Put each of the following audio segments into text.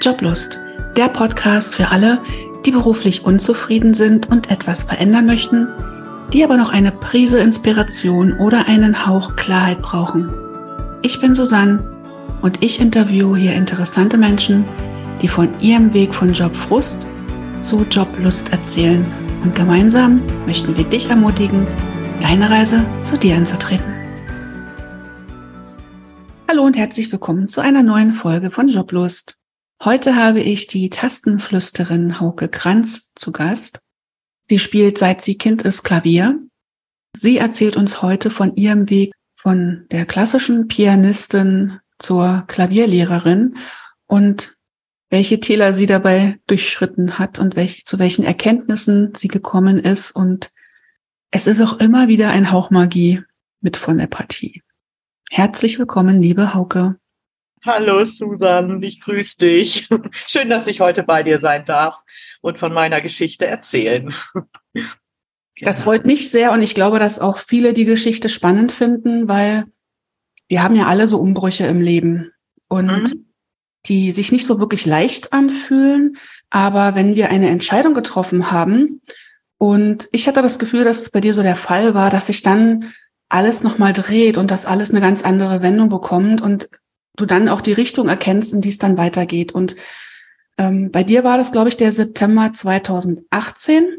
Joblust, der Podcast für alle, die beruflich unzufrieden sind und etwas verändern möchten, die aber noch eine Prise Inspiration oder einen Hauch Klarheit brauchen. Ich bin Susanne und ich interviewe hier interessante Menschen, die von ihrem Weg von Jobfrust zu Joblust erzählen. Und gemeinsam möchten wir dich ermutigen, deine Reise zu dir anzutreten. Hallo und herzlich willkommen zu einer neuen Folge von Joblust. Heute habe ich die Tastenflüsterin Hauke Kranz zu Gast. Sie spielt seit sie Kind ist Klavier. Sie erzählt uns heute von ihrem Weg von der klassischen Pianistin zur Klavierlehrerin und welche Täler sie dabei durchschritten hat und welch, zu welchen Erkenntnissen sie gekommen ist. Und es ist auch immer wieder ein Hauch Magie mit von der Partie. Herzlich willkommen, liebe Hauke. Hallo Susan, ich grüße dich. Schön, dass ich heute bei dir sein darf und von meiner Geschichte erzählen. Das freut mich sehr und ich glaube, dass auch viele die Geschichte spannend finden, weil wir haben ja alle so Umbrüche im Leben und mhm. die sich nicht so wirklich leicht anfühlen. Aber wenn wir eine Entscheidung getroffen haben und ich hatte das Gefühl, dass es bei dir so der Fall war, dass sich dann alles nochmal dreht und dass alles eine ganz andere Wendung bekommt und du dann auch die Richtung erkennst, in die es dann weitergeht. Und ähm, bei dir war das, glaube ich, der September 2018,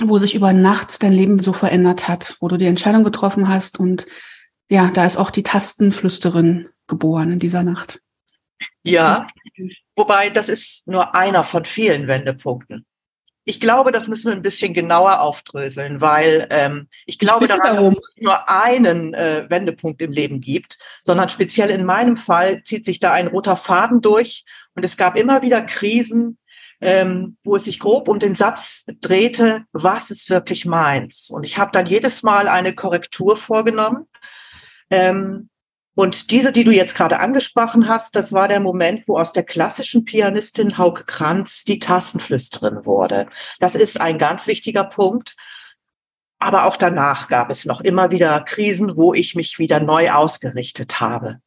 wo sich über Nacht dein Leben so verändert hat, wo du die Entscheidung getroffen hast. Und ja, da ist auch die Tastenflüsterin geboren in dieser Nacht. Ja, wobei das ist nur einer von vielen Wendepunkten. Ich glaube, das müssen wir ein bisschen genauer aufdröseln, weil ähm, ich glaube ich daran, darum. dass es nicht nur einen äh, Wendepunkt im Leben gibt, sondern speziell in meinem Fall zieht sich da ein roter Faden durch und es gab immer wieder Krisen, ähm, wo es sich grob um den Satz drehte, was ist wirklich meins? Und ich habe dann jedes Mal eine Korrektur vorgenommen. Ähm, und diese, die du jetzt gerade angesprochen hast, das war der Moment, wo aus der klassischen Pianistin Hauke Kranz die Tastenflüsterin wurde. Das ist ein ganz wichtiger Punkt. Aber auch danach gab es noch immer wieder Krisen, wo ich mich wieder neu ausgerichtet habe.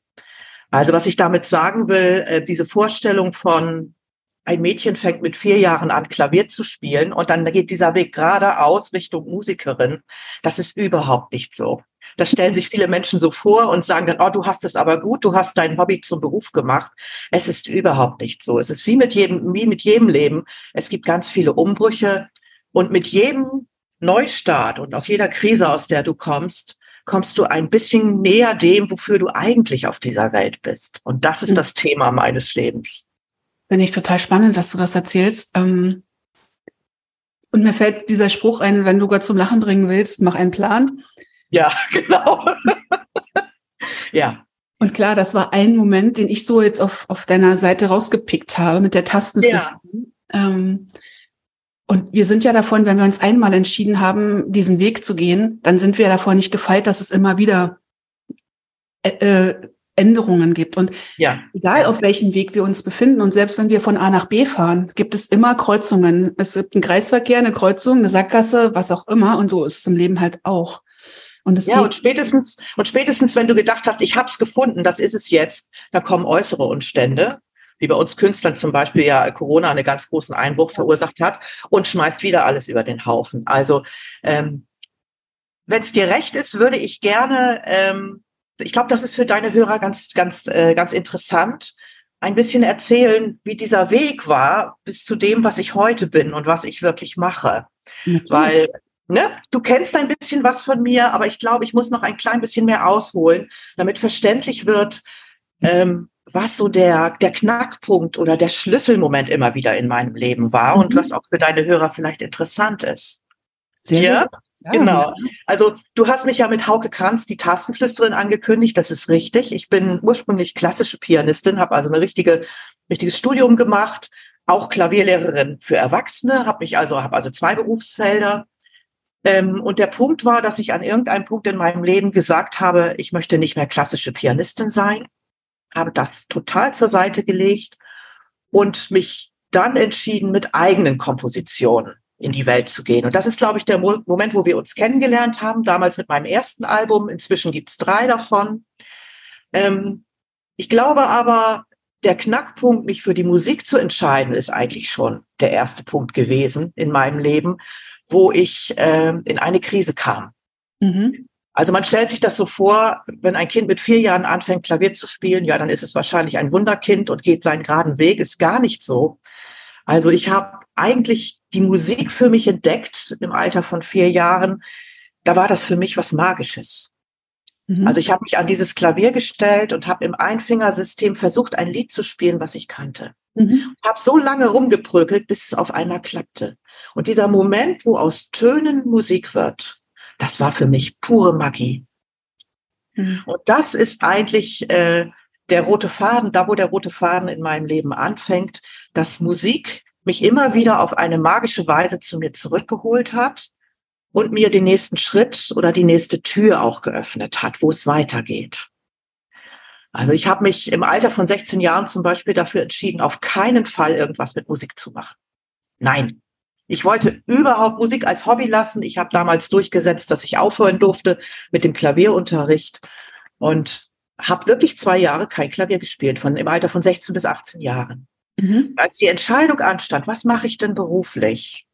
Also was ich damit sagen will, äh, diese Vorstellung von ein Mädchen fängt mit vier Jahren an, Klavier zu spielen und dann geht dieser Weg geradeaus Richtung Musikerin. Das ist überhaupt nicht so. Das stellen sich viele Menschen so vor und sagen dann, oh, du hast es aber gut, du hast dein Hobby zum Beruf gemacht. Es ist überhaupt nicht so. Es ist wie mit jedem, wie mit jedem Leben. Es gibt ganz viele Umbrüche und mit jedem Neustart und aus jeder Krise, aus der du kommst, kommst du ein bisschen näher dem, wofür du eigentlich auf dieser Welt bist. Und das ist hm. das Thema meines Lebens. Finde ich total spannend, dass du das erzählst. Ähm, und mir fällt dieser Spruch ein, wenn du Gott zum Lachen bringen willst, mach einen Plan. Ja, genau. ja. Und klar, das war ein Moment, den ich so jetzt auf, auf deiner Seite rausgepickt habe mit der Tastenflüsterung. Ja. Ähm, und wir sind ja davon, wenn wir uns einmal entschieden haben, diesen Weg zu gehen, dann sind wir davor nicht gefeit, dass es immer wieder äh, äh, Änderungen gibt. Und ja. egal auf welchem Weg wir uns befinden und selbst wenn wir von A nach B fahren, gibt es immer Kreuzungen. Es gibt einen Kreisverkehr, eine Kreuzung, eine Sackgasse, was auch immer. Und so ist es im Leben halt auch. Und es ja, und spätestens, und spätestens, wenn du gedacht hast, ich habe es gefunden, das ist es jetzt, da kommen äußere Umstände, wie bei uns Künstlern zum Beispiel ja Corona einen ganz großen Einbruch verursacht hat und schmeißt wieder alles über den Haufen. Also ähm, wenn es dir recht ist, würde ich gerne, ähm, ich glaube, das ist für deine Hörer ganz, ganz, äh, ganz interessant, ein bisschen erzählen, wie dieser Weg war bis zu dem, was ich heute bin und was ich wirklich mache. Natürlich. Weil Ne? Du kennst ein bisschen was von mir, aber ich glaube, ich muss noch ein klein bisschen mehr ausholen, damit verständlich wird, ähm, was so der, der Knackpunkt oder der Schlüsselmoment immer wieder in meinem Leben war mhm. und was auch für deine Hörer vielleicht interessant ist. Sehr, ja? ja? Genau. Also du hast mich ja mit Hauke Kranz, die Tastenflüsterin, angekündigt. Das ist richtig. Ich bin ursprünglich klassische Pianistin, habe also ein richtige, richtiges Studium gemacht, auch Klavierlehrerin für Erwachsene, habe mich also habe also zwei Berufsfelder ähm, und der Punkt war, dass ich an irgendeinem Punkt in meinem Leben gesagt habe, ich möchte nicht mehr klassische Pianistin sein, habe das total zur Seite gelegt und mich dann entschieden, mit eigenen Kompositionen in die Welt zu gehen. Und das ist, glaube ich, der Moment, wo wir uns kennengelernt haben, damals mit meinem ersten Album. Inzwischen gibt's drei davon. Ähm, ich glaube aber, der Knackpunkt, mich für die Musik zu entscheiden, ist eigentlich schon der erste Punkt gewesen in meinem Leben, wo ich äh, in eine Krise kam. Mhm. Also man stellt sich das so vor, wenn ein Kind mit vier Jahren anfängt, Klavier zu spielen, ja, dann ist es wahrscheinlich ein Wunderkind und geht seinen geraden Weg. Ist gar nicht so. Also ich habe eigentlich die Musik für mich entdeckt im Alter von vier Jahren. Da war das für mich was Magisches. Mhm. Also ich habe mich an dieses Klavier gestellt und habe im Einfingersystem versucht, ein Lied zu spielen, was ich kannte. Mhm. Habe so lange rumgeprökelt, bis es auf einmal klappte. Und dieser Moment, wo aus Tönen Musik wird, das war für mich pure Magie. Mhm. Und das ist eigentlich äh, der rote Faden, da wo der rote Faden in meinem Leben anfängt, dass Musik mich immer wieder auf eine magische Weise zu mir zurückgeholt hat und mir den nächsten Schritt oder die nächste Tür auch geöffnet hat, wo es weitergeht. Also ich habe mich im Alter von 16 Jahren zum Beispiel dafür entschieden, auf keinen Fall irgendwas mit Musik zu machen. Nein. Ich wollte überhaupt Musik als Hobby lassen. Ich habe damals durchgesetzt, dass ich aufhören durfte mit dem Klavierunterricht und habe wirklich zwei Jahre kein Klavier gespielt, von im Alter von 16 bis 18 Jahren. Mhm. Als die Entscheidung anstand, was mache ich denn beruflich,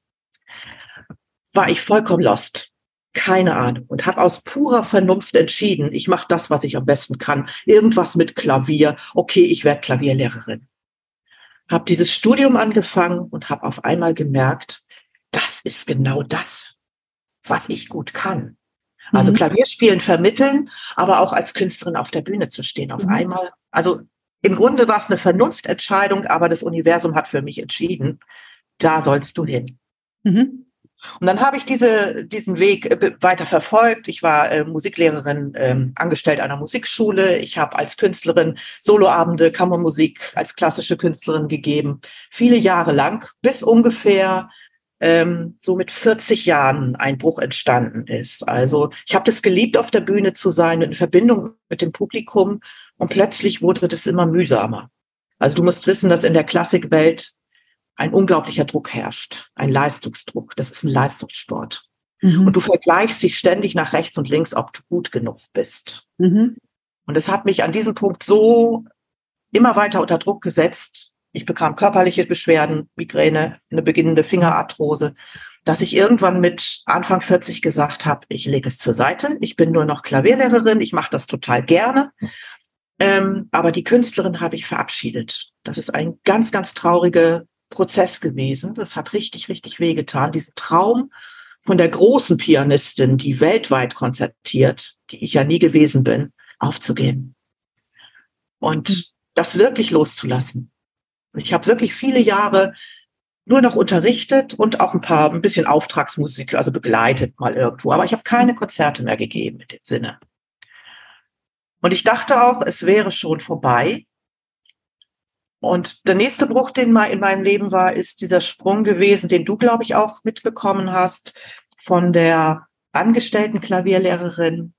war ich vollkommen lost. Keine Ahnung. Und habe aus purer Vernunft entschieden, ich mache das, was ich am besten kann. Irgendwas mit Klavier. Okay, ich werde Klavierlehrerin. Habe dieses Studium angefangen und habe auf einmal gemerkt, das ist genau das, was ich gut kann. Also mhm. Klavierspielen vermitteln, aber auch als Künstlerin auf der Bühne zu stehen. Auf mhm. einmal, also im Grunde war es eine Vernunftentscheidung, aber das Universum hat für mich entschieden, da sollst du hin. Mhm. Und dann habe ich diese, diesen Weg äh, weiter verfolgt. Ich war äh, Musiklehrerin, ähm, angestellt einer Musikschule. Ich habe als Künstlerin Soloabende, Kammermusik als klassische Künstlerin gegeben, viele Jahre lang, bis ungefähr ähm, so mit 40 Jahren ein Bruch entstanden ist. Also ich habe das geliebt, auf der Bühne zu sein, in Verbindung mit dem Publikum. Und plötzlich wurde das immer mühsamer. Also du musst wissen, dass in der Klassikwelt ein unglaublicher Druck herrscht, ein Leistungsdruck. Das ist ein Leistungssport. Mhm. Und du vergleichst dich ständig nach rechts und links, ob du gut genug bist. Mhm. Und es hat mich an diesem Punkt so immer weiter unter Druck gesetzt. Ich bekam körperliche Beschwerden, Migräne, eine beginnende Fingerarthrose, dass ich irgendwann mit Anfang 40 gesagt habe, ich lege es zur Seite. Ich bin nur noch Klavierlehrerin, ich mache das total gerne. Ähm, aber die Künstlerin habe ich verabschiedet. Das ist ein ganz, ganz trauriger Prozess gewesen. Das hat richtig, richtig wehgetan. Diesen Traum von der großen Pianistin, die weltweit konzertiert, die ich ja nie gewesen bin, aufzugeben. Und mhm. das wirklich loszulassen. Ich habe wirklich viele Jahre nur noch unterrichtet und auch ein paar, ein bisschen Auftragsmusik, also begleitet mal irgendwo. Aber ich habe keine Konzerte mehr gegeben in dem Sinne. Und ich dachte auch, es wäre schon vorbei. Und der nächste Bruch, den mal in meinem Leben war, ist dieser Sprung gewesen, den du, glaube ich, auch mitbekommen hast, von der angestellten Klavierlehrerin,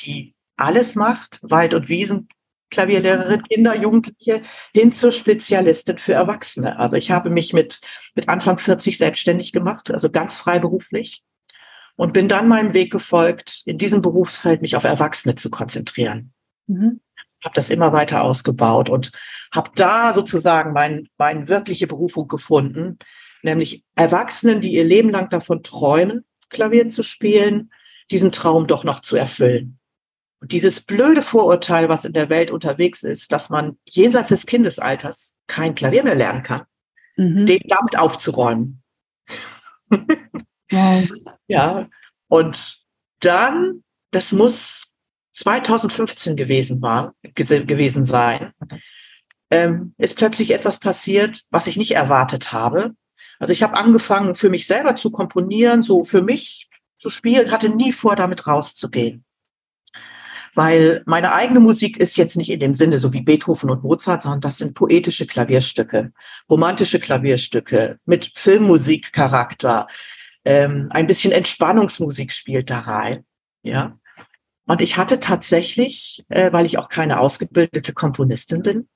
die alles macht, Wald- und Wiesen, Klavierlehrerin, Kinder, Jugendliche, hin zur Spezialistin für Erwachsene. Also ich habe mich mit, mit Anfang 40 selbstständig gemacht, also ganz freiberuflich und bin dann meinem Weg gefolgt, in diesem Berufsfeld mich auf Erwachsene zu konzentrieren. Mhm. Habe das immer weiter ausgebaut und habe da sozusagen mein, meine wirkliche Berufung gefunden, nämlich Erwachsenen, die ihr Leben lang davon träumen, Klavier zu spielen, diesen Traum doch noch zu erfüllen. Und dieses blöde Vorurteil, was in der Welt unterwegs ist, dass man jenseits des Kindesalters kein Klavier mehr lernen kann, mhm. den damit aufzuräumen. Wow. ja, und dann, das muss 2015 gewesen war, gewesen sein, ähm, ist plötzlich etwas passiert, was ich nicht erwartet habe. Also ich habe angefangen, für mich selber zu komponieren, so für mich zu spielen, hatte nie vor, damit rauszugehen. Weil meine eigene Musik ist jetzt nicht in dem Sinne so wie Beethoven und Mozart, sondern das sind poetische Klavierstücke, romantische Klavierstücke mit Filmmusikcharakter, ähm, ein bisschen Entspannungsmusik spielt da rein. Ja. Und ich hatte tatsächlich, äh, weil ich auch keine ausgebildete Komponistin bin,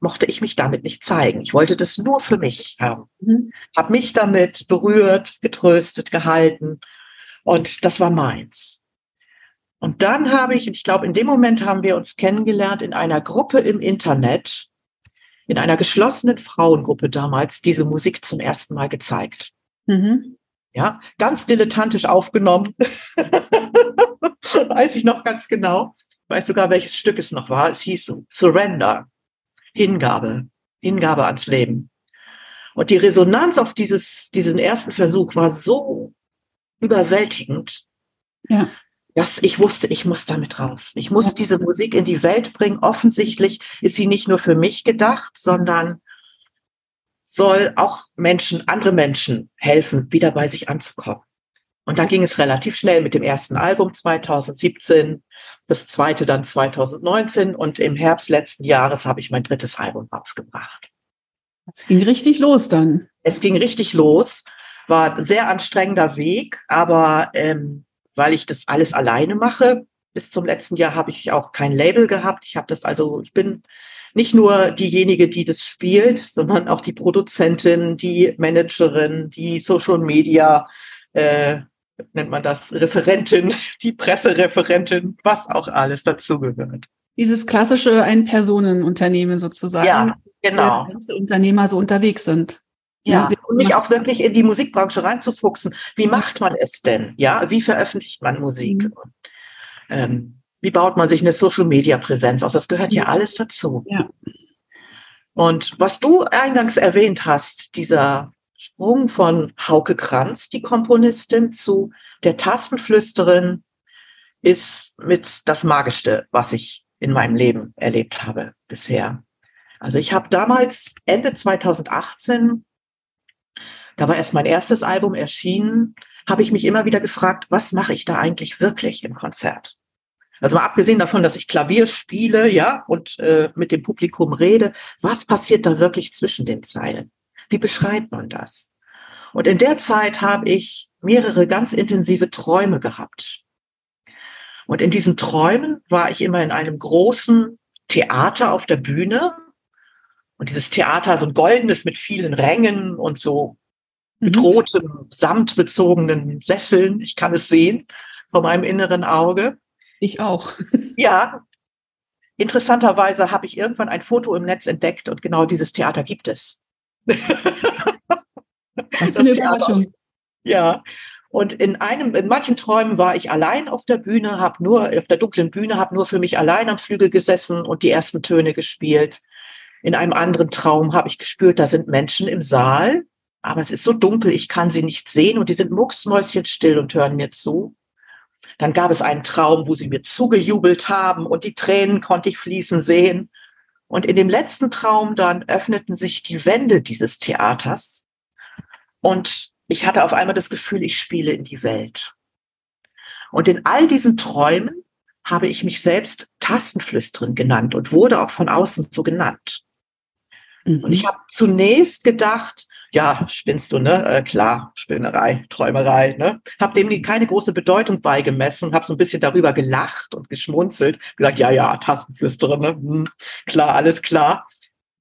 mochte ich mich damit nicht zeigen. Ich wollte das nur für mich haben. Mhm. Habe mich damit berührt, getröstet, gehalten. Und das war meins. Und dann habe ich, ich glaube, in dem Moment haben wir uns kennengelernt in einer Gruppe im Internet, in einer geschlossenen Frauengruppe damals diese Musik zum ersten Mal gezeigt. Mhm. Ja, ganz dilettantisch aufgenommen. Weiß ich noch ganz genau. Ich weiß sogar, welches Stück es noch war. Es hieß Surrender. Hingabe. Hingabe ans Leben. Und die Resonanz auf dieses, diesen ersten Versuch war so überwältigend, ja. dass ich wusste, ich muss damit raus. Ich muss ja. diese Musik in die Welt bringen. Offensichtlich ist sie nicht nur für mich gedacht, sondern soll auch Menschen, andere Menschen helfen, wieder bei sich anzukommen. Und dann ging es relativ schnell mit dem ersten Album 2017, das zweite dann 2019 und im Herbst letzten Jahres habe ich mein drittes Album rausgebracht. Es ging richtig los dann. Es ging richtig los, war ein sehr anstrengender Weg, aber ähm, weil ich das alles alleine mache, bis zum letzten Jahr habe ich auch kein Label gehabt. Ich habe das also, ich bin nicht nur diejenige, die das spielt, sondern auch die Produzentin, die Managerin, die Social Media, äh, nennt man das, Referentin, die Pressereferentin, was auch alles dazugehört. Dieses klassische Ein-Personen-Unternehmen sozusagen. Ja, genau. Wo Unternehmer so unterwegs sind. Ja, ja, und mich auch wirklich in die Musikbranche reinzufuchsen. Wie macht man es denn? Ja, wie veröffentlicht man Musik? Mhm. Ähm, wie baut man sich eine Social-Media-Präsenz aus? Das gehört ja alles dazu. Ja. Und was du eingangs erwähnt hast, dieser Sprung von Hauke Kranz, die Komponistin, zu der Tastenflüsterin, ist mit das Magischste, was ich in meinem Leben erlebt habe bisher. Also ich habe damals Ende 2018, da war erst mein erstes Album erschienen, habe ich mich immer wieder gefragt, was mache ich da eigentlich wirklich im Konzert? Also mal abgesehen davon, dass ich Klavier spiele, ja, und äh, mit dem Publikum rede, was passiert da wirklich zwischen den Zeilen? Wie beschreibt man das? Und in der Zeit habe ich mehrere ganz intensive Träume gehabt. Und in diesen Träumen war ich immer in einem großen Theater auf der Bühne. Und dieses Theater, so ein goldenes mit vielen Rängen und so mit mhm. rotem, samtbezogenen Sesseln. Ich kann es sehen vor meinem inneren Auge. Ich auch. Ja. Interessanterweise habe ich irgendwann ein Foto im Netz entdeckt und genau dieses Theater gibt es. Was für eine Überraschung. Ja. Und in einem, in manchen Träumen war ich allein auf der Bühne, habe nur auf der dunklen Bühne, habe nur für mich allein am Flügel gesessen und die ersten Töne gespielt. In einem anderen Traum habe ich gespürt, da sind Menschen im Saal, aber es ist so dunkel, ich kann sie nicht sehen und die sind mucksmäuschenstill und hören mir zu. Dann gab es einen Traum, wo sie mir zugejubelt haben und die Tränen konnte ich fließen sehen. Und in dem letzten Traum dann öffneten sich die Wände dieses Theaters und ich hatte auf einmal das Gefühl, ich spiele in die Welt. Und in all diesen Träumen habe ich mich selbst Tastenflüsterin genannt und wurde auch von außen so genannt. Mhm. Und ich habe zunächst gedacht, ja, spinnst du, ne? Äh, klar, Spinnerei, Träumerei, ne? Hab dem keine große Bedeutung beigemessen, habe so ein bisschen darüber gelacht und geschmunzelt, gesagt, ja, ja, Tastenflüsterin, ne? Hm, klar, alles klar.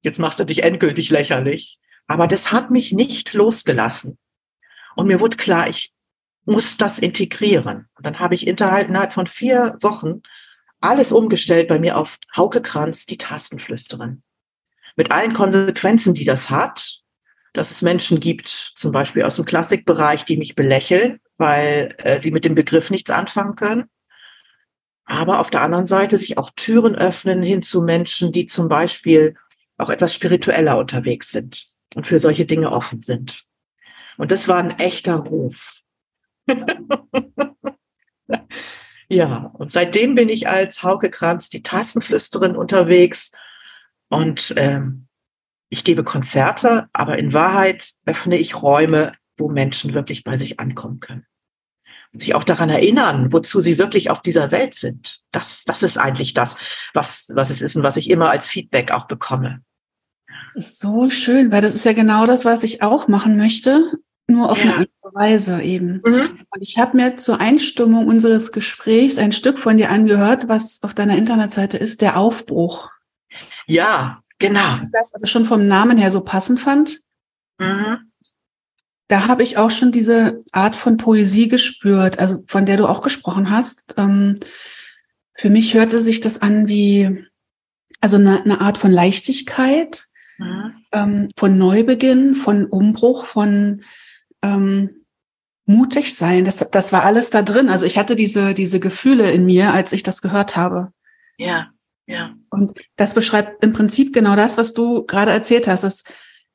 Jetzt machst du dich endgültig lächerlich. Aber das hat mich nicht losgelassen. Und mir wurde klar, ich muss das integrieren. Und dann habe ich innerhalb von vier Wochen alles umgestellt bei mir auf Hauke Kranz, die Tastenflüsterin. Mit allen Konsequenzen, die das hat, dass es Menschen gibt, zum Beispiel aus dem Klassikbereich, die mich belächeln, weil äh, sie mit dem Begriff nichts anfangen können. Aber auf der anderen Seite sich auch Türen öffnen hin zu Menschen, die zum Beispiel auch etwas spiritueller unterwegs sind und für solche Dinge offen sind. Und das war ein echter Ruf. ja, und seitdem bin ich als Hauke Kranz die Tassenflüsterin unterwegs und ähm, ich gebe Konzerte, aber in Wahrheit öffne ich Räume, wo Menschen wirklich bei sich ankommen können. Und sich auch daran erinnern, wozu sie wirklich auf dieser Welt sind. Das, das ist eigentlich das, was, was es ist und was ich immer als Feedback auch bekomme. Das ist so schön, weil das ist ja genau das, was ich auch machen möchte, nur auf ja. eine andere Weise eben. Mhm. Und ich habe mir zur Einstimmung unseres Gesprächs ein Stück von dir angehört, was auf deiner Internetseite ist, der Aufbruch. Ja, genau. Das also schon vom Namen her so passend fand. Mhm. Da habe ich auch schon diese Art von Poesie gespürt, also von der du auch gesprochen hast. Ähm, für mich hörte sich das an wie, also eine, eine Art von Leichtigkeit, mhm. ähm, von Neubeginn, von Umbruch, von ähm, mutig sein. Das, das war alles da drin. Also ich hatte diese, diese Gefühle in mir, als ich das gehört habe. Ja, ja. Und das beschreibt im Prinzip genau das, was du gerade erzählt hast. Das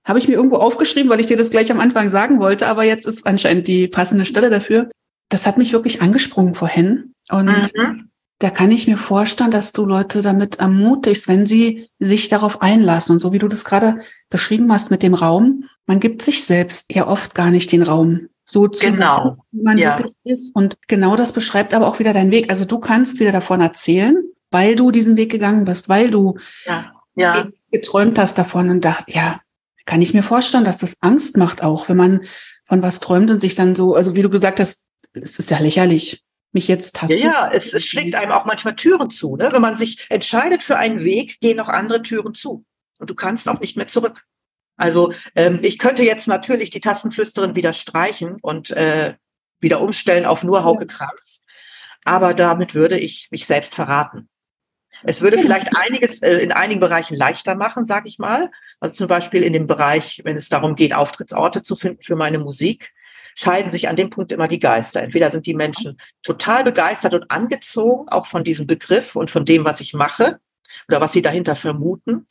habe ich mir irgendwo aufgeschrieben, weil ich dir das gleich am Anfang sagen wollte, aber jetzt ist anscheinend die passende Stelle dafür. Das hat mich wirklich angesprungen vorhin. Und mhm. da kann ich mir vorstellen, dass du Leute damit ermutigst, wenn sie sich darauf einlassen. Und so wie du das gerade beschrieben hast mit dem Raum, man gibt sich selbst ja oft gar nicht den Raum, so zu genau. sein, wie man ja. wirklich ist. Und genau das beschreibt aber auch wieder deinen Weg. Also du kannst wieder davon erzählen, weil du diesen Weg gegangen bist, weil du ja. Ja. geträumt hast davon und dachte, ja, kann ich mir vorstellen, dass das Angst macht auch, wenn man von was träumt und sich dann so, also wie du gesagt hast, es ist ja lächerlich, mich jetzt tasten. Ja, ja es, es schlägt einem auch manchmal Türen zu. Ne? Wenn man sich entscheidet für einen Weg, gehen auch andere Türen zu. Und du kannst auch nicht mehr zurück. Also ähm, ich könnte jetzt natürlich die Tastenflüsterin wieder streichen und äh, wieder umstellen auf nur Hauke Kranz. Aber damit würde ich mich selbst verraten. Es würde vielleicht einiges äh, in einigen Bereichen leichter machen, sage ich mal. Also zum Beispiel in dem Bereich, wenn es darum geht, Auftrittsorte zu finden für meine Musik, scheiden sich an dem Punkt immer die Geister. Entweder sind die Menschen total begeistert und angezogen, auch von diesem Begriff und von dem, was ich mache oder was sie dahinter vermuten,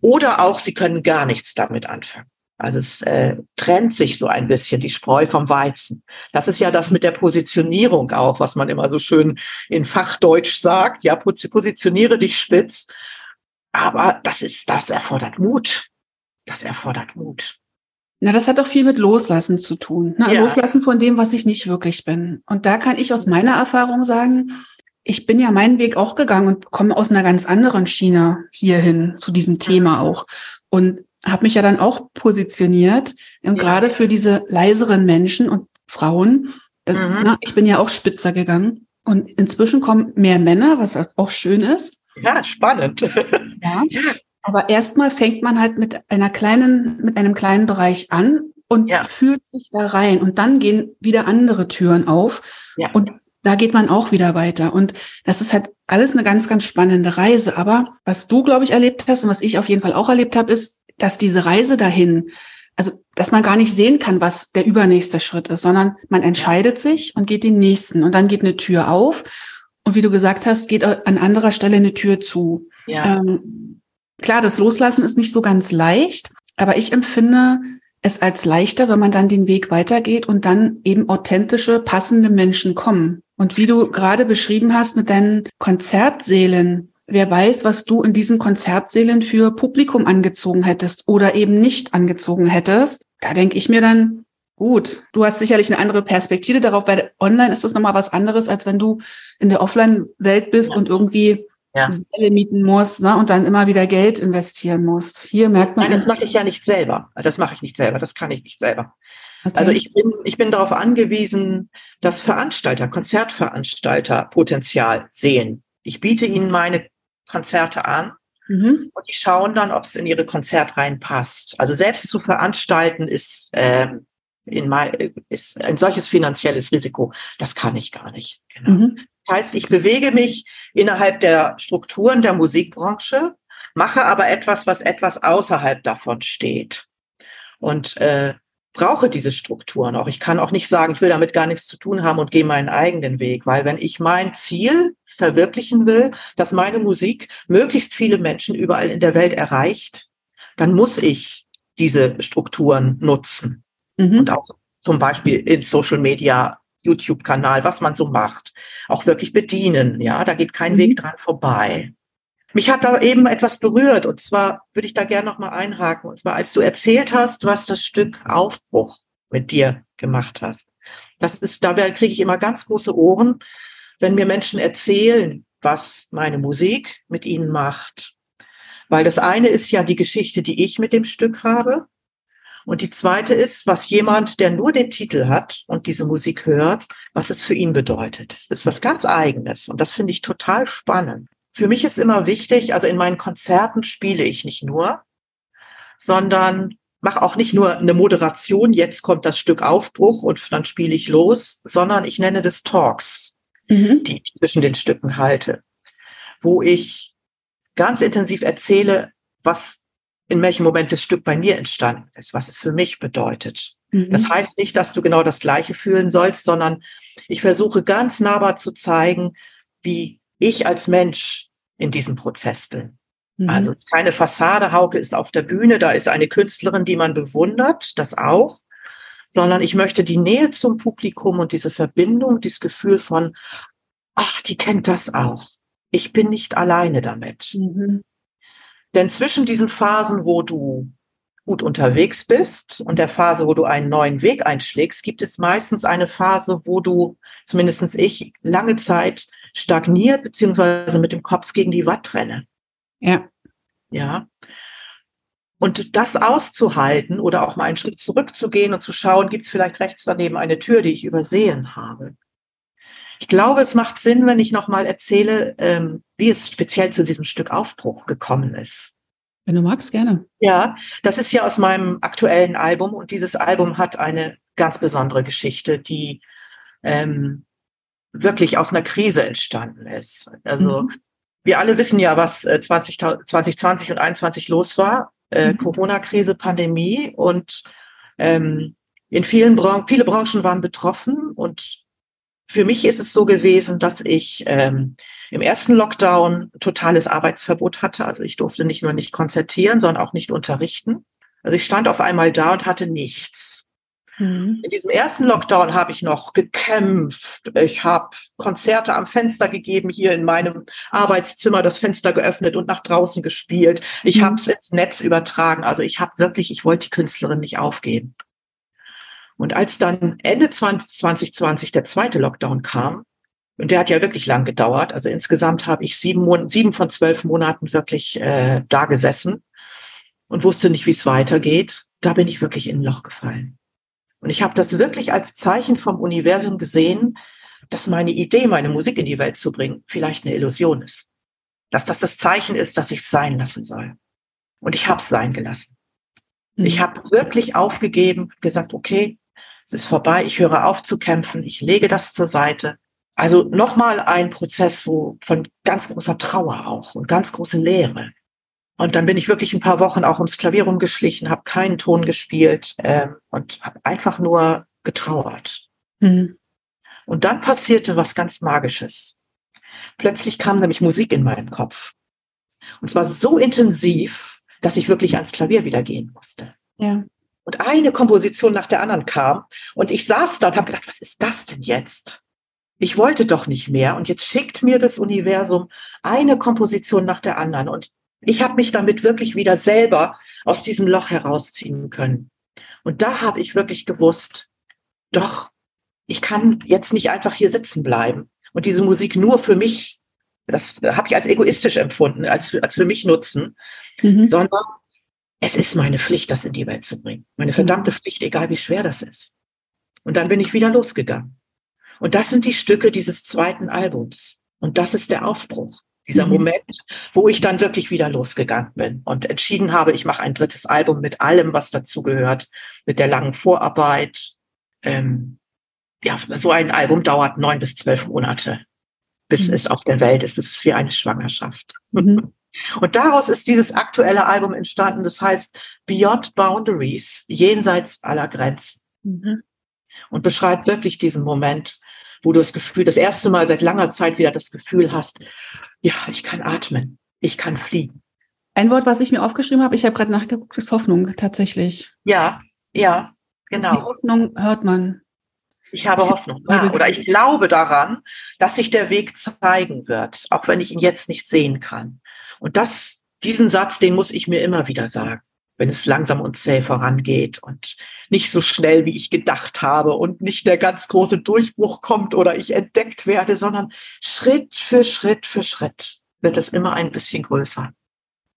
oder auch sie können gar nichts damit anfangen. Also es äh, trennt sich so ein bisschen die Spreu vom Weizen. Das ist ja das mit der Positionierung auch, was man immer so schön in Fachdeutsch sagt. Ja, positioniere dich spitz. Aber das ist, das erfordert Mut. Das erfordert Mut. Na, das hat auch viel mit Loslassen zu tun. Ne? Ja. Loslassen von dem, was ich nicht wirklich bin. Und da kann ich aus meiner Erfahrung sagen, ich bin ja meinen Weg auch gegangen und komme aus einer ganz anderen Schiene hierhin zu diesem Thema auch. Und habe mich ja dann auch positioniert, und ja. gerade für diese leiseren Menschen und Frauen. Das, mhm. na, ich bin ja auch spitzer gegangen. Und inzwischen kommen mehr Männer, was auch schön ist. Ja, spannend. Ja. Aber erstmal fängt man halt mit einer kleinen, mit einem kleinen Bereich an und ja. fühlt sich da rein. Und dann gehen wieder andere Türen auf. Ja. Und da geht man auch wieder weiter. Und das ist halt alles eine ganz, ganz spannende Reise. Aber was du, glaube ich, erlebt hast und was ich auf jeden Fall auch erlebt habe, ist, dass diese Reise dahin, also dass man gar nicht sehen kann, was der übernächste Schritt ist, sondern man entscheidet sich und geht den nächsten. Und dann geht eine Tür auf. Und wie du gesagt hast, geht an anderer Stelle eine Tür zu. Ja. Ähm, klar, das Loslassen ist nicht so ganz leicht, aber ich empfinde, es als leichter, wenn man dann den Weg weitergeht und dann eben authentische, passende Menschen kommen. Und wie du gerade beschrieben hast mit deinen Konzertsälen, wer weiß, was du in diesen Konzertsälen für Publikum angezogen hättest oder eben nicht angezogen hättest. Da denke ich mir dann, gut, du hast sicherlich eine andere Perspektive darauf, weil online ist das nochmal was anderes, als wenn du in der Offline-Welt bist und irgendwie ja. Seele mieten musst ne, und dann immer wieder Geld investieren musst. Hier merkt man. Nein, das mache ich ja nicht selber. Das mache ich nicht selber. Das kann ich nicht selber. Okay. Also ich bin, ich bin darauf angewiesen, dass Veranstalter, Konzertveranstalter Potenzial sehen. Ich biete ihnen meine Konzerte an mhm. und die schauen dann, ob es in ihre Konzertreihen passt. Also selbst zu veranstalten ist, äh, in mein, ist ein solches finanzielles Risiko. Das kann ich gar nicht. Genau. Mhm. Das heißt, ich bewege mich innerhalb der Strukturen der Musikbranche, mache aber etwas, was etwas außerhalb davon steht. Und äh, brauche diese Strukturen auch. Ich kann auch nicht sagen, ich will damit gar nichts zu tun haben und gehe meinen eigenen Weg, weil wenn ich mein Ziel verwirklichen will, dass meine Musik möglichst viele Menschen überall in der Welt erreicht, dann muss ich diese Strukturen nutzen mhm. und auch zum Beispiel in Social Media YouTube-Kanal, was man so macht, auch wirklich bedienen. Ja, da geht kein mhm. Weg dran vorbei. Mich hat da eben etwas berührt und zwar würde ich da gerne noch mal einhaken und zwar als du erzählt hast, was das Stück Aufbruch mit dir gemacht hast. Das ist, da kriege ich immer ganz große Ohren, wenn mir Menschen erzählen, was meine Musik mit ihnen macht. Weil das eine ist ja die Geschichte, die ich mit dem Stück habe. Und die zweite ist, was jemand, der nur den Titel hat und diese Musik hört, was es für ihn bedeutet. Das ist was ganz eigenes. Und das finde ich total spannend. Für mich ist immer wichtig, also in meinen Konzerten spiele ich nicht nur, sondern mache auch nicht nur eine Moderation, jetzt kommt das Stück Aufbruch und dann spiele ich los, sondern ich nenne das Talks, mhm. die ich zwischen den Stücken halte, wo ich ganz intensiv erzähle, was in welchem Moment das Stück bei mir entstanden ist, was es für mich bedeutet. Mhm. Das heißt nicht, dass du genau das Gleiche fühlen sollst, sondern ich versuche ganz nahbar zu zeigen, wie ich als Mensch in diesem Prozess bin. Mhm. Also es ist keine Fassade, Hauke ist auf der Bühne, da ist eine Künstlerin, die man bewundert, das auch, sondern ich möchte die Nähe zum Publikum und diese Verbindung, dieses Gefühl von, ach, die kennt das auch. Ich bin nicht alleine damit. Mhm. Denn zwischen diesen Phasen, wo du gut unterwegs bist und der Phase, wo du einen neuen Weg einschlägst, gibt es meistens eine Phase, wo du, zumindestens ich, lange Zeit stagniert beziehungsweise mit dem Kopf gegen die Wand renne. Ja. Ja. Und das auszuhalten oder auch mal einen Schritt zurückzugehen und zu schauen, gibt es vielleicht rechts daneben eine Tür, die ich übersehen habe. Ich glaube, es macht Sinn, wenn ich nochmal erzähle, ähm, wie es speziell zu diesem Stück Aufbruch gekommen ist. Wenn du magst, gerne. Ja, das ist ja aus meinem aktuellen Album und dieses Album hat eine ganz besondere Geschichte, die ähm, wirklich aus einer Krise entstanden ist. Also mhm. wir alle wissen ja, was 20, 2020 und 2021 los war. Äh, mhm. Corona-Krise, Pandemie und ähm, in vielen Branchen, viele Branchen waren betroffen und für mich ist es so gewesen, dass ich ähm, im ersten Lockdown totales Arbeitsverbot hatte. Also ich durfte nicht nur nicht konzertieren, sondern auch nicht unterrichten. Also ich stand auf einmal da und hatte nichts. Mhm. In diesem ersten Lockdown habe ich noch gekämpft. Ich habe Konzerte am Fenster gegeben, hier in meinem Arbeitszimmer das Fenster geöffnet und nach draußen gespielt. Ich mhm. habe es ins Netz übertragen. Also ich habe wirklich, ich wollte die Künstlerin nicht aufgeben. Und als dann Ende 2020 der zweite Lockdown kam, und der hat ja wirklich lang gedauert. Also insgesamt habe ich sieben, Mon sieben von zwölf Monaten wirklich äh, da gesessen und wusste nicht, wie es weitergeht. Da bin ich wirklich in ein Loch gefallen. Und ich habe das wirklich als Zeichen vom Universum gesehen, dass meine Idee, meine Musik in die Welt zu bringen, vielleicht eine Illusion ist. Dass das das Zeichen ist, dass ich es sein lassen soll. Und ich habe es sein gelassen. Mhm. Ich habe wirklich aufgegeben, gesagt, okay, es ist vorbei, ich höre auf zu kämpfen, ich lege das zur Seite also nochmal ein Prozess wo, von ganz großer Trauer auch und ganz große Leere. Und dann bin ich wirklich ein paar Wochen auch ums Klavier rumgeschlichen, habe keinen Ton gespielt äh, und habe einfach nur getrauert. Mhm. Und dann passierte was ganz Magisches. Plötzlich kam nämlich Musik in meinen Kopf. Und zwar so intensiv, dass ich wirklich ans Klavier wieder gehen musste. Ja. Und eine Komposition nach der anderen kam. Und ich saß da und habe gedacht, was ist das denn jetzt? ich wollte doch nicht mehr und jetzt schickt mir das Universum eine Komposition nach der anderen und ich habe mich damit wirklich wieder selber aus diesem Loch herausziehen können. Und da habe ich wirklich gewusst, doch, ich kann jetzt nicht einfach hier sitzen bleiben und diese Musik nur für mich, das habe ich als egoistisch empfunden, als für, als für mich nutzen, mhm. sondern es ist meine Pflicht, das in die Welt zu bringen. Meine verdammte Pflicht, egal wie schwer das ist. Und dann bin ich wieder losgegangen. Und das sind die Stücke dieses zweiten Albums. Und das ist der Aufbruch. Dieser mhm. Moment, wo ich dann wirklich wieder losgegangen bin und entschieden habe, ich mache ein drittes Album mit allem, was dazugehört, mit der langen Vorarbeit. Ähm, ja, so ein Album dauert neun bis zwölf Monate, bis mhm. es auf der Welt ist. Es ist wie eine Schwangerschaft. Mhm. Und daraus ist dieses aktuelle Album entstanden. Das heißt Beyond Boundaries, jenseits aller Grenzen. Mhm. Und beschreibt wirklich diesen Moment, wo du das Gefühl, das erste Mal seit langer Zeit wieder das Gefühl hast, ja, ich kann atmen, ich kann fliegen. Ein Wort, was ich mir aufgeschrieben habe, ich habe gerade nachgeguckt, ist Hoffnung tatsächlich. Ja, ja, genau. Die Hoffnung hört man. Ich habe Hoffnung. Ja, oder ich glaube daran, dass sich der Weg zeigen wird, auch wenn ich ihn jetzt nicht sehen kann. Und das, diesen Satz, den muss ich mir immer wieder sagen wenn es langsam und zäh vorangeht und nicht so schnell, wie ich gedacht habe und nicht der ganz große Durchbruch kommt oder ich entdeckt werde, sondern Schritt für Schritt für Schritt wird es immer ein bisschen größer.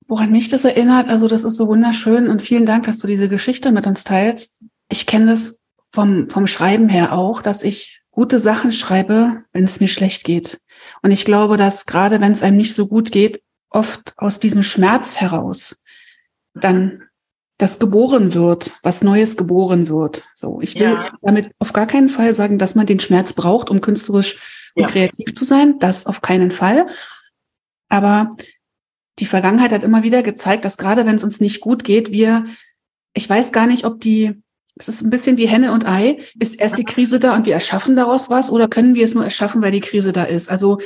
Woran mich das erinnert, also das ist so wunderschön und vielen Dank, dass du diese Geschichte mit uns teilst. Ich kenne das vom, vom Schreiben her auch, dass ich gute Sachen schreibe, wenn es mir schlecht geht. Und ich glaube, dass gerade wenn es einem nicht so gut geht, oft aus diesem Schmerz heraus dann das geboren wird, was Neues geboren wird. So, ich will ja. damit auf gar keinen Fall sagen, dass man den Schmerz braucht, um künstlerisch und ja. kreativ zu sein. Das auf keinen Fall. Aber die Vergangenheit hat immer wieder gezeigt, dass gerade wenn es uns nicht gut geht, wir, ich weiß gar nicht, ob die, es ist ein bisschen wie Henne und Ei, ist erst die Krise da und wir erschaffen daraus was oder können wir es nur erschaffen, weil die Krise da ist? Also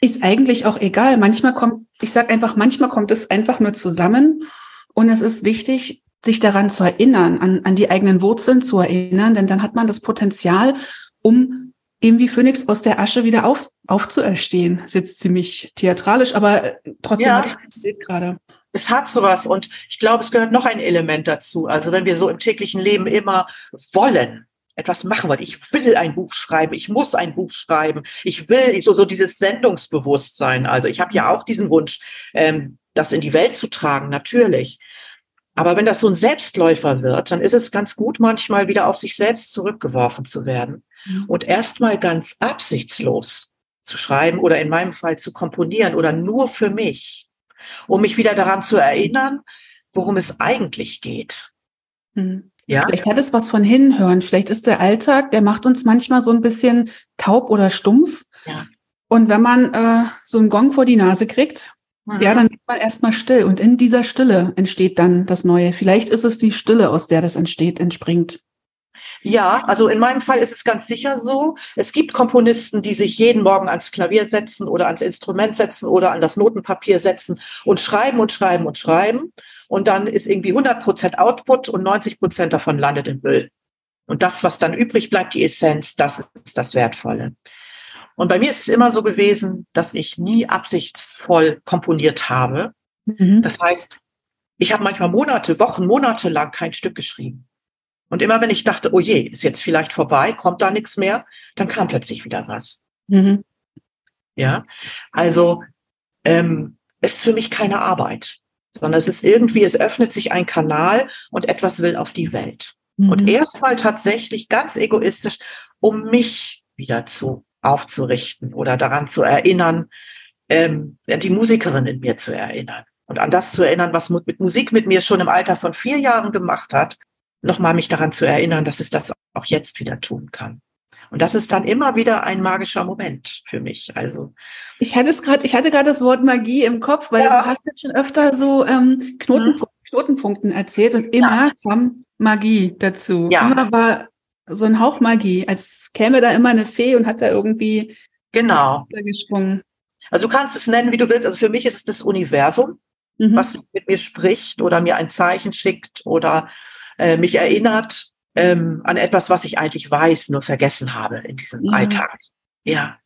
ist eigentlich auch egal. Manchmal kommt, ich sage einfach, manchmal kommt es einfach nur zusammen und es ist wichtig, sich daran zu erinnern, an, an die eigenen Wurzeln zu erinnern, denn dann hat man das Potenzial, um eben wie Phönix aus der Asche wieder auf, aufzuerstehen. Das ist jetzt ziemlich theatralisch, aber trotzdem ja. hatte ich das gerade. Es hat sowas und ich glaube, es gehört noch ein Element dazu. Also wenn wir so im täglichen Leben immer wollen, etwas machen wollen, ich will ein Buch schreiben, ich muss ein Buch schreiben, ich will so, so dieses Sendungsbewusstsein. Also ich habe ja auch diesen Wunsch, ähm, das in die Welt zu tragen, natürlich. Aber wenn das so ein Selbstläufer wird, dann ist es ganz gut, manchmal wieder auf sich selbst zurückgeworfen zu werden mhm. und erstmal ganz absichtslos zu schreiben oder in meinem Fall zu komponieren oder nur für mich, um mich wieder daran zu erinnern, worum es eigentlich geht. Mhm. Ja? Vielleicht hat es was von hinhören. Vielleicht ist der Alltag, der macht uns manchmal so ein bisschen taub oder stumpf. Ja. Und wenn man äh, so einen Gong vor die Nase kriegt, ja, mhm. dann wird man erstmal still und in dieser Stille entsteht dann das Neue. Vielleicht ist es die Stille, aus der das entsteht, entspringt. Ja, also in meinem Fall ist es ganz sicher so. Es gibt Komponisten, die sich jeden Morgen ans Klavier setzen oder ans Instrument setzen oder an das Notenpapier setzen und schreiben und schreiben und schreiben. Und dann ist irgendwie 100 Prozent Output und 90 Prozent davon landet im Müll. Und das, was dann übrig bleibt, die Essenz, das ist das Wertvolle. Und bei mir ist es immer so gewesen, dass ich nie absichtsvoll komponiert habe. Mhm. Das heißt, ich habe manchmal Monate, Wochen, Monate lang kein Stück geschrieben. Und immer wenn ich dachte, oh je, ist jetzt vielleicht vorbei, kommt da nichts mehr, dann kam plötzlich wieder was. Mhm. Ja, also ähm, es ist für mich keine Arbeit, sondern es ist irgendwie, es öffnet sich ein Kanal und etwas will auf die Welt. Mhm. Und erstmal tatsächlich ganz egoistisch, um mich wieder zu aufzurichten oder daran zu erinnern, ähm, die Musikerin in mir zu erinnern und an das zu erinnern, was mit Musik mit mir schon im Alter von vier Jahren gemacht hat, nochmal mich daran zu erinnern, dass es das auch jetzt wieder tun kann. Und das ist dann immer wieder ein magischer Moment für mich. Also ich hatte es gerade, ich hatte gerade das Wort Magie im Kopf, weil ja. du hast jetzt schon öfter so ähm, Knotenpunkt, mhm. Knotenpunkten erzählt und immer ja. kam Magie dazu. Ja. Immer war so ein Hauch Magie, als käme da immer eine Fee und hat da irgendwie genau geschwungen. Also du kannst es nennen, wie du willst. Also für mich ist es das Universum, mhm. was mit mir spricht oder mir ein Zeichen schickt oder äh, mich erinnert ähm, an etwas, was ich eigentlich weiß, nur vergessen habe in diesem ja. Alltag. Ja.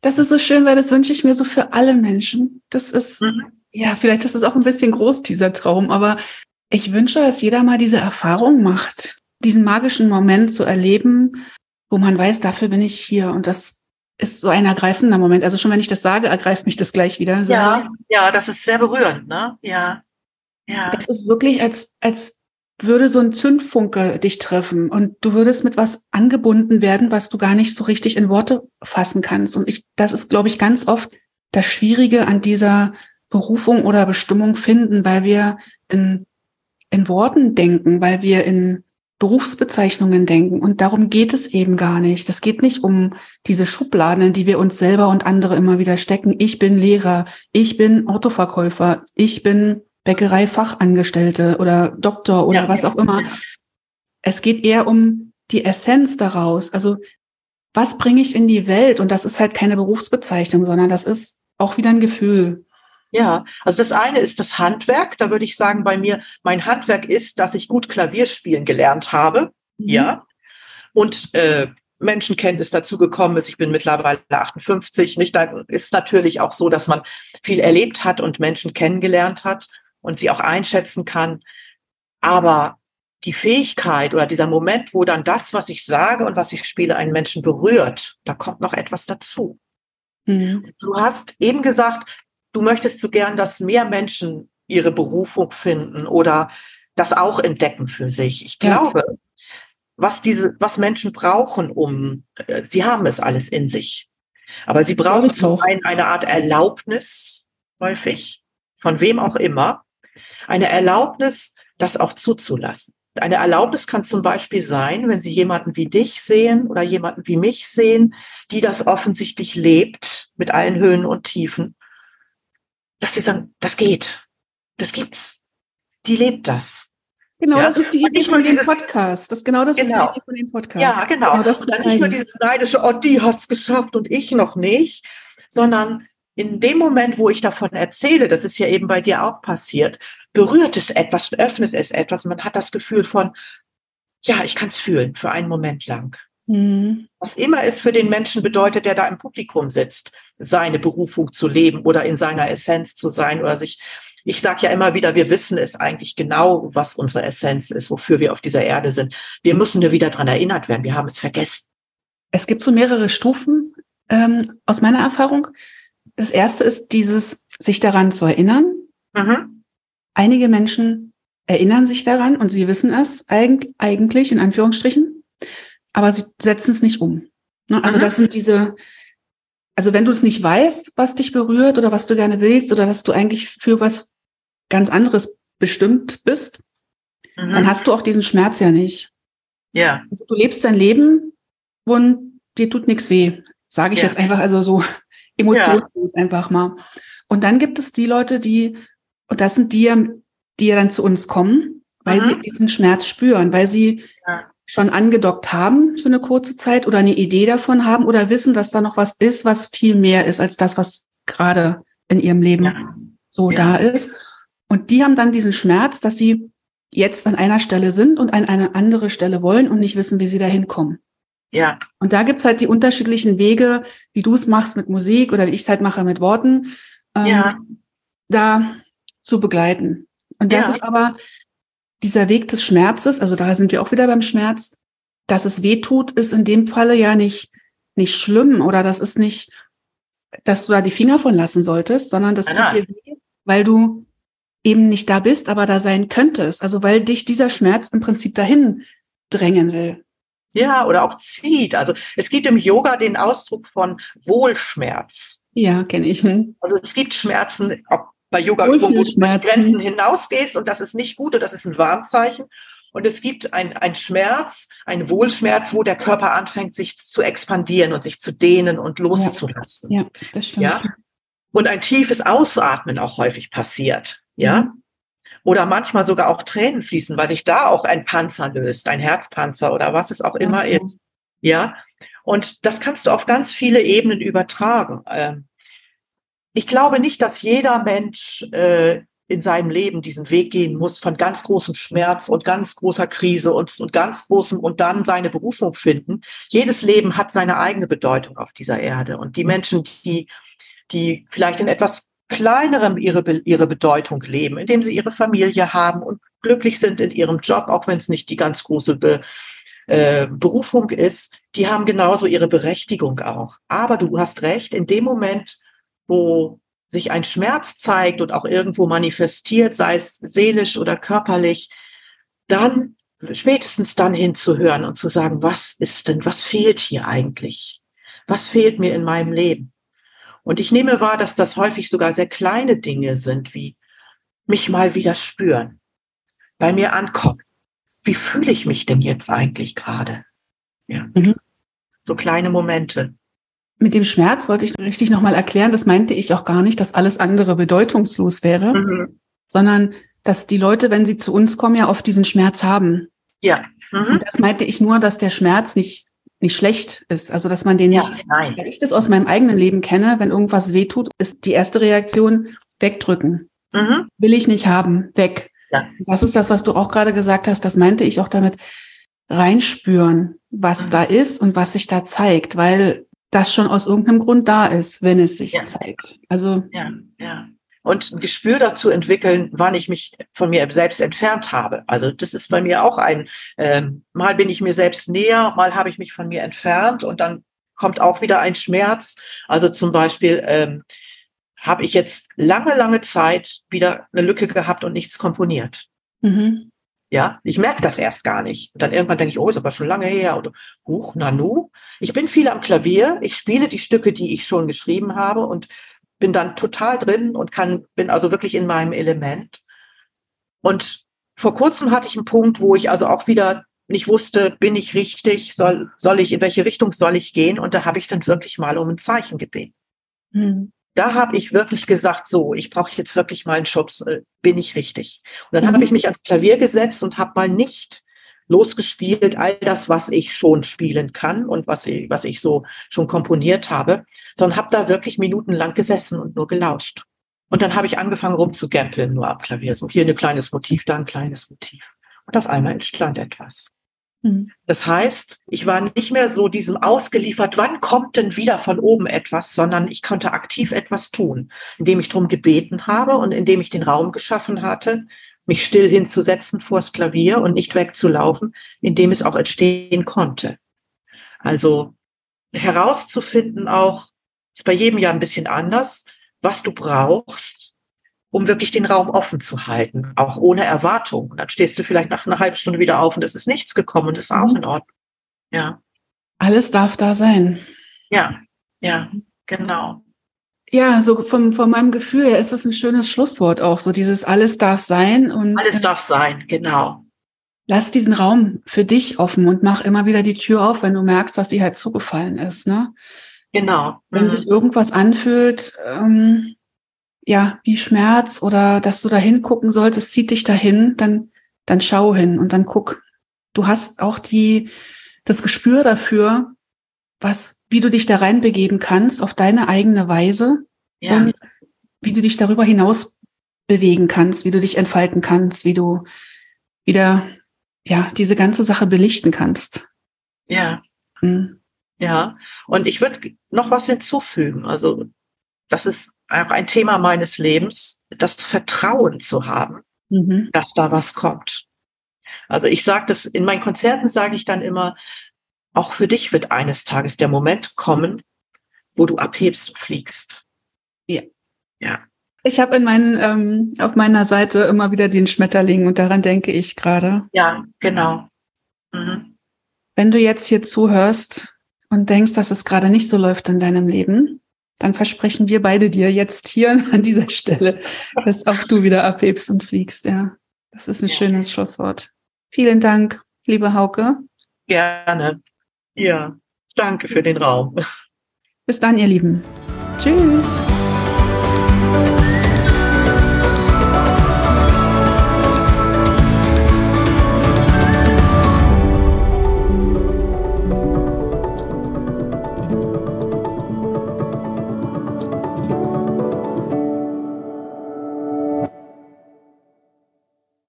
Das ist so schön, weil das wünsche ich mir so für alle Menschen. Das ist, mhm. ja, vielleicht ist es auch ein bisschen groß, dieser Traum, aber ich wünsche, dass jeder mal diese Erfahrung macht, diesen magischen Moment zu erleben, wo man weiß, dafür bin ich hier. Und das ist so ein ergreifender Moment. Also schon wenn ich das sage, ergreift mich das gleich wieder. So, ja, ja, das ist sehr berührend, ne? Ja. Ja. Das ist wirklich, als, als würde so ein Zündfunke dich treffen und du würdest mit was angebunden werden, was du gar nicht so richtig in Worte fassen kannst. Und ich, das ist, glaube ich, ganz oft das Schwierige an dieser Berufung oder Bestimmung finden, weil wir in, in Worten denken, weil wir in Berufsbezeichnungen denken. Und darum geht es eben gar nicht. Das geht nicht um diese Schubladen, in die wir uns selber und andere immer wieder stecken. Ich bin Lehrer, ich bin Autoverkäufer, ich bin Bäckereifachangestellte oder Doktor oder ja, was auch immer. Es geht eher um die Essenz daraus. Also was bringe ich in die Welt? Und das ist halt keine Berufsbezeichnung, sondern das ist auch wieder ein Gefühl. Ja, also das eine ist das Handwerk. Da würde ich sagen, bei mir, mein Handwerk ist, dass ich gut Klavier spielen gelernt habe. Mhm. Ja. Und äh, Menschenkenntnis dazu gekommen ist. Ich bin mittlerweile 58. Nicht, da ist natürlich auch so, dass man viel erlebt hat und Menschen kennengelernt hat und sie auch einschätzen kann. Aber die Fähigkeit oder dieser Moment, wo dann das, was ich sage und was ich spiele, einen Menschen berührt, da kommt noch etwas dazu. Mhm. Du hast eben gesagt, du möchtest so gern, dass mehr Menschen ihre Berufung finden oder das auch entdecken für sich. Ich glaube, ja. was diese, was Menschen brauchen, um, äh, sie haben es alles in sich. Aber sie brauchen zum einen eine Art Erlaubnis, häufig, von wem auch immer, eine Erlaubnis, das auch zuzulassen. Eine Erlaubnis kann zum Beispiel sein, wenn Sie jemanden wie dich sehen oder jemanden wie mich sehen, die das offensichtlich lebt mit allen Höhen und Tiefen dass sie sagen, das geht, das gibt's, die lebt das. Genau, ja? das ist die Idee von dem Podcast. Das genau das genau. ist die Idee von dem Podcast. Ja, genau. genau das und dann nicht nur dieses neidische, oh, die hat's geschafft und ich noch nicht, sondern in dem Moment, wo ich davon erzähle, das ist ja eben bei dir auch passiert, berührt es etwas, öffnet es etwas. Man hat das Gefühl von, ja, ich kann es fühlen für einen Moment lang. Mhm. Was immer es für den Menschen bedeutet, der da im Publikum sitzt, seine Berufung zu leben oder in seiner Essenz zu sein oder sich, ich sage ja immer wieder, wir wissen es eigentlich genau, was unsere Essenz ist, wofür wir auf dieser Erde sind. Wir müssen nur wieder dran erinnert werden, wir haben es vergessen. Es gibt so mehrere Stufen ähm, aus meiner Erfahrung. Das erste ist dieses, sich daran zu erinnern. Mhm. Einige Menschen erinnern sich daran und sie wissen es eigentlich, in Anführungsstrichen, aber sie setzen es nicht um. Ne? Also mhm. das sind diese, also wenn du es nicht weißt, was dich berührt oder was du gerne willst oder dass du eigentlich für was ganz anderes bestimmt bist, mhm. dann hast du auch diesen Schmerz ja nicht. Ja. Also du lebst dein Leben und dir tut nichts weh. Sage ich ja. jetzt einfach also so emotionslos ja. einfach mal. Und dann gibt es die Leute, die, und das sind die, die ja dann zu uns kommen, weil mhm. sie diesen Schmerz spüren, weil sie ja. Schon angedockt haben für eine kurze Zeit oder eine Idee davon haben oder wissen, dass da noch was ist, was viel mehr ist als das, was gerade in ihrem Leben ja. so da ist. Und die haben dann diesen Schmerz, dass sie jetzt an einer Stelle sind und an eine andere Stelle wollen und nicht wissen, wie sie da hinkommen. Ja. Und da gibt's halt die unterschiedlichen Wege, wie du es machst mit Musik oder wie ich es halt mache mit Worten, ähm, ja. da zu begleiten. Und das ja. ist aber dieser Weg des Schmerzes, also da sind wir auch wieder beim Schmerz, dass es weh tut, ist in dem Falle ja nicht, nicht schlimm oder das ist nicht, dass du da die Finger von lassen solltest, sondern das tut dir weh, weil du eben nicht da bist, aber da sein könntest. Also weil dich dieser Schmerz im Prinzip dahin drängen will. Ja, oder auch zieht. Also es gibt im Yoga den Ausdruck von Wohlschmerz. Ja, kenne ich. Hm. Also es gibt Schmerzen, auch bei Yoga, wo du über Grenzen hinausgehst und das ist nicht gut und das ist ein Warnzeichen. Und es gibt ein, ein Schmerz, ein Wohlschmerz, wo der Körper anfängt, sich zu expandieren und sich zu dehnen und loszulassen. Ja, ja das stimmt. Ja? Und ein tiefes Ausatmen auch häufig passiert. Ja. Mhm oder manchmal sogar auch Tränen fließen, weil sich da auch ein Panzer löst, ein Herzpanzer oder was es auch immer okay. ist. Ja. Und das kannst du auf ganz viele Ebenen übertragen. Ähm, ich glaube nicht, dass jeder Mensch äh, in seinem Leben diesen Weg gehen muss von ganz großem Schmerz und ganz großer Krise und, und ganz großem und dann seine Berufung finden. Jedes Leben hat seine eigene Bedeutung auf dieser Erde. Und die Menschen, die, die vielleicht in etwas kleinerem ihre, ihre Bedeutung leben, indem sie ihre Familie haben und glücklich sind in ihrem Job, auch wenn es nicht die ganz große Be, äh, Berufung ist, die haben genauso ihre Berechtigung auch. Aber du hast recht, in dem Moment, wo sich ein Schmerz zeigt und auch irgendwo manifestiert, sei es seelisch oder körperlich, dann spätestens dann hinzuhören und zu sagen, was ist denn, was fehlt hier eigentlich? Was fehlt mir in meinem Leben? Und ich nehme wahr, dass das häufig sogar sehr kleine Dinge sind, wie mich mal wieder spüren, bei mir ankommen. Wie fühle ich mich denn jetzt eigentlich gerade? Ja. Mhm. So kleine Momente. Mit dem Schmerz wollte ich richtig nochmal erklären, das meinte ich auch gar nicht, dass alles andere bedeutungslos wäre, mhm. sondern dass die Leute, wenn sie zu uns kommen, ja oft diesen Schmerz haben. Ja. Mhm. Und das meinte ich nur, dass der Schmerz nicht nicht schlecht ist. Also dass man den ja, nicht, nein. wenn ich das aus meinem eigenen Leben kenne, wenn irgendwas wehtut, ist die erste Reaktion wegdrücken. Mhm. Will ich nicht haben, weg. Ja. Das ist das, was du auch gerade gesagt hast. Das meinte ich auch damit reinspüren, was mhm. da ist und was sich da zeigt, weil das schon aus irgendeinem Grund da ist, wenn es sich ja. zeigt. Also ja, ja und ein Gespür dazu entwickeln, wann ich mich von mir selbst entfernt habe. Also das ist bei mir auch ein, ähm, mal bin ich mir selbst näher, mal habe ich mich von mir entfernt und dann kommt auch wieder ein Schmerz. Also zum Beispiel ähm, habe ich jetzt lange, lange Zeit wieder eine Lücke gehabt und nichts komponiert. Mhm. Ja, ich merke das erst gar nicht. Und dann irgendwann denke ich, oh, ist aber schon lange her. Oder, huch, nanu. Ich bin viel am Klavier. Ich spiele die Stücke, die ich schon geschrieben habe und bin dann total drin und kann, bin also wirklich in meinem Element. Und vor kurzem hatte ich einen Punkt, wo ich also auch wieder nicht wusste, bin ich richtig, soll, soll ich, in welche Richtung soll ich gehen? Und da habe ich dann wirklich mal um ein Zeichen gebeten. Mhm. Da habe ich wirklich gesagt, so, ich brauche jetzt wirklich mal einen Schubs, äh, bin ich richtig. Und dann mhm. habe ich mich ans Klavier gesetzt und habe mal nicht losgespielt, all das, was ich schon spielen kann und was ich, was ich so schon komponiert habe, sondern habe da wirklich minutenlang gesessen und nur gelauscht. Und dann habe ich angefangen rumzugämpeln, nur am Klavier. So hier ein kleines Motiv, da ein kleines Motiv. Und auf einmal entstand etwas. Mhm. Das heißt, ich war nicht mehr so diesem ausgeliefert, wann kommt denn wieder von oben etwas, sondern ich konnte aktiv etwas tun, indem ich darum gebeten habe und indem ich den Raum geschaffen hatte, mich still hinzusetzen vors Klavier und nicht wegzulaufen, indem es auch entstehen konnte. Also herauszufinden auch, ist bei jedem Jahr ein bisschen anders, was du brauchst, um wirklich den Raum offen zu halten, auch ohne Erwartung. Dann stehst du vielleicht nach einer halben Stunde wieder auf und es ist nichts gekommen und das ist auch mhm. in Ordnung. Ja. Alles darf da sein. Ja, ja, genau. Ja, so vom, von meinem Gefühl her ist das ein schönes Schlusswort auch, so dieses alles darf sein und. Alles darf sein, genau. Lass diesen Raum für dich offen und mach immer wieder die Tür auf, wenn du merkst, dass sie halt zugefallen ist, ne? Genau. Wenn mhm. sich irgendwas anfühlt, ähm, ja, wie Schmerz oder dass du da hingucken solltest, zieht dich dahin, dann, dann schau hin und dann guck. Du hast auch die, das Gespür dafür, was, wie du dich da reinbegeben kannst auf deine eigene Weise ja. und wie du dich darüber hinaus bewegen kannst, wie du dich entfalten kannst, wie du wieder, ja, diese ganze Sache belichten kannst. Ja. Mhm. Ja. Und ich würde noch was hinzufügen. Also, das ist auch ein Thema meines Lebens, das Vertrauen zu haben, mhm. dass da was kommt. Also ich sage das, in meinen Konzerten sage ich dann immer, auch für dich wird eines Tages der Moment kommen, wo du abhebst und fliegst. Ja. Ja. Ich habe in meinen, ähm, auf meiner Seite immer wieder den Schmetterling und daran denke ich gerade. Ja, genau. Mhm. Wenn du jetzt hier zuhörst und denkst, dass es gerade nicht so läuft in deinem Leben, dann versprechen wir beide dir jetzt hier an dieser Stelle, dass auch du wieder abhebst und fliegst. Ja, das ist ein ja. schönes Schlusswort. Vielen Dank, liebe Hauke. Gerne. Ja, danke für den Raum. Bis dann, ihr Lieben. Tschüss.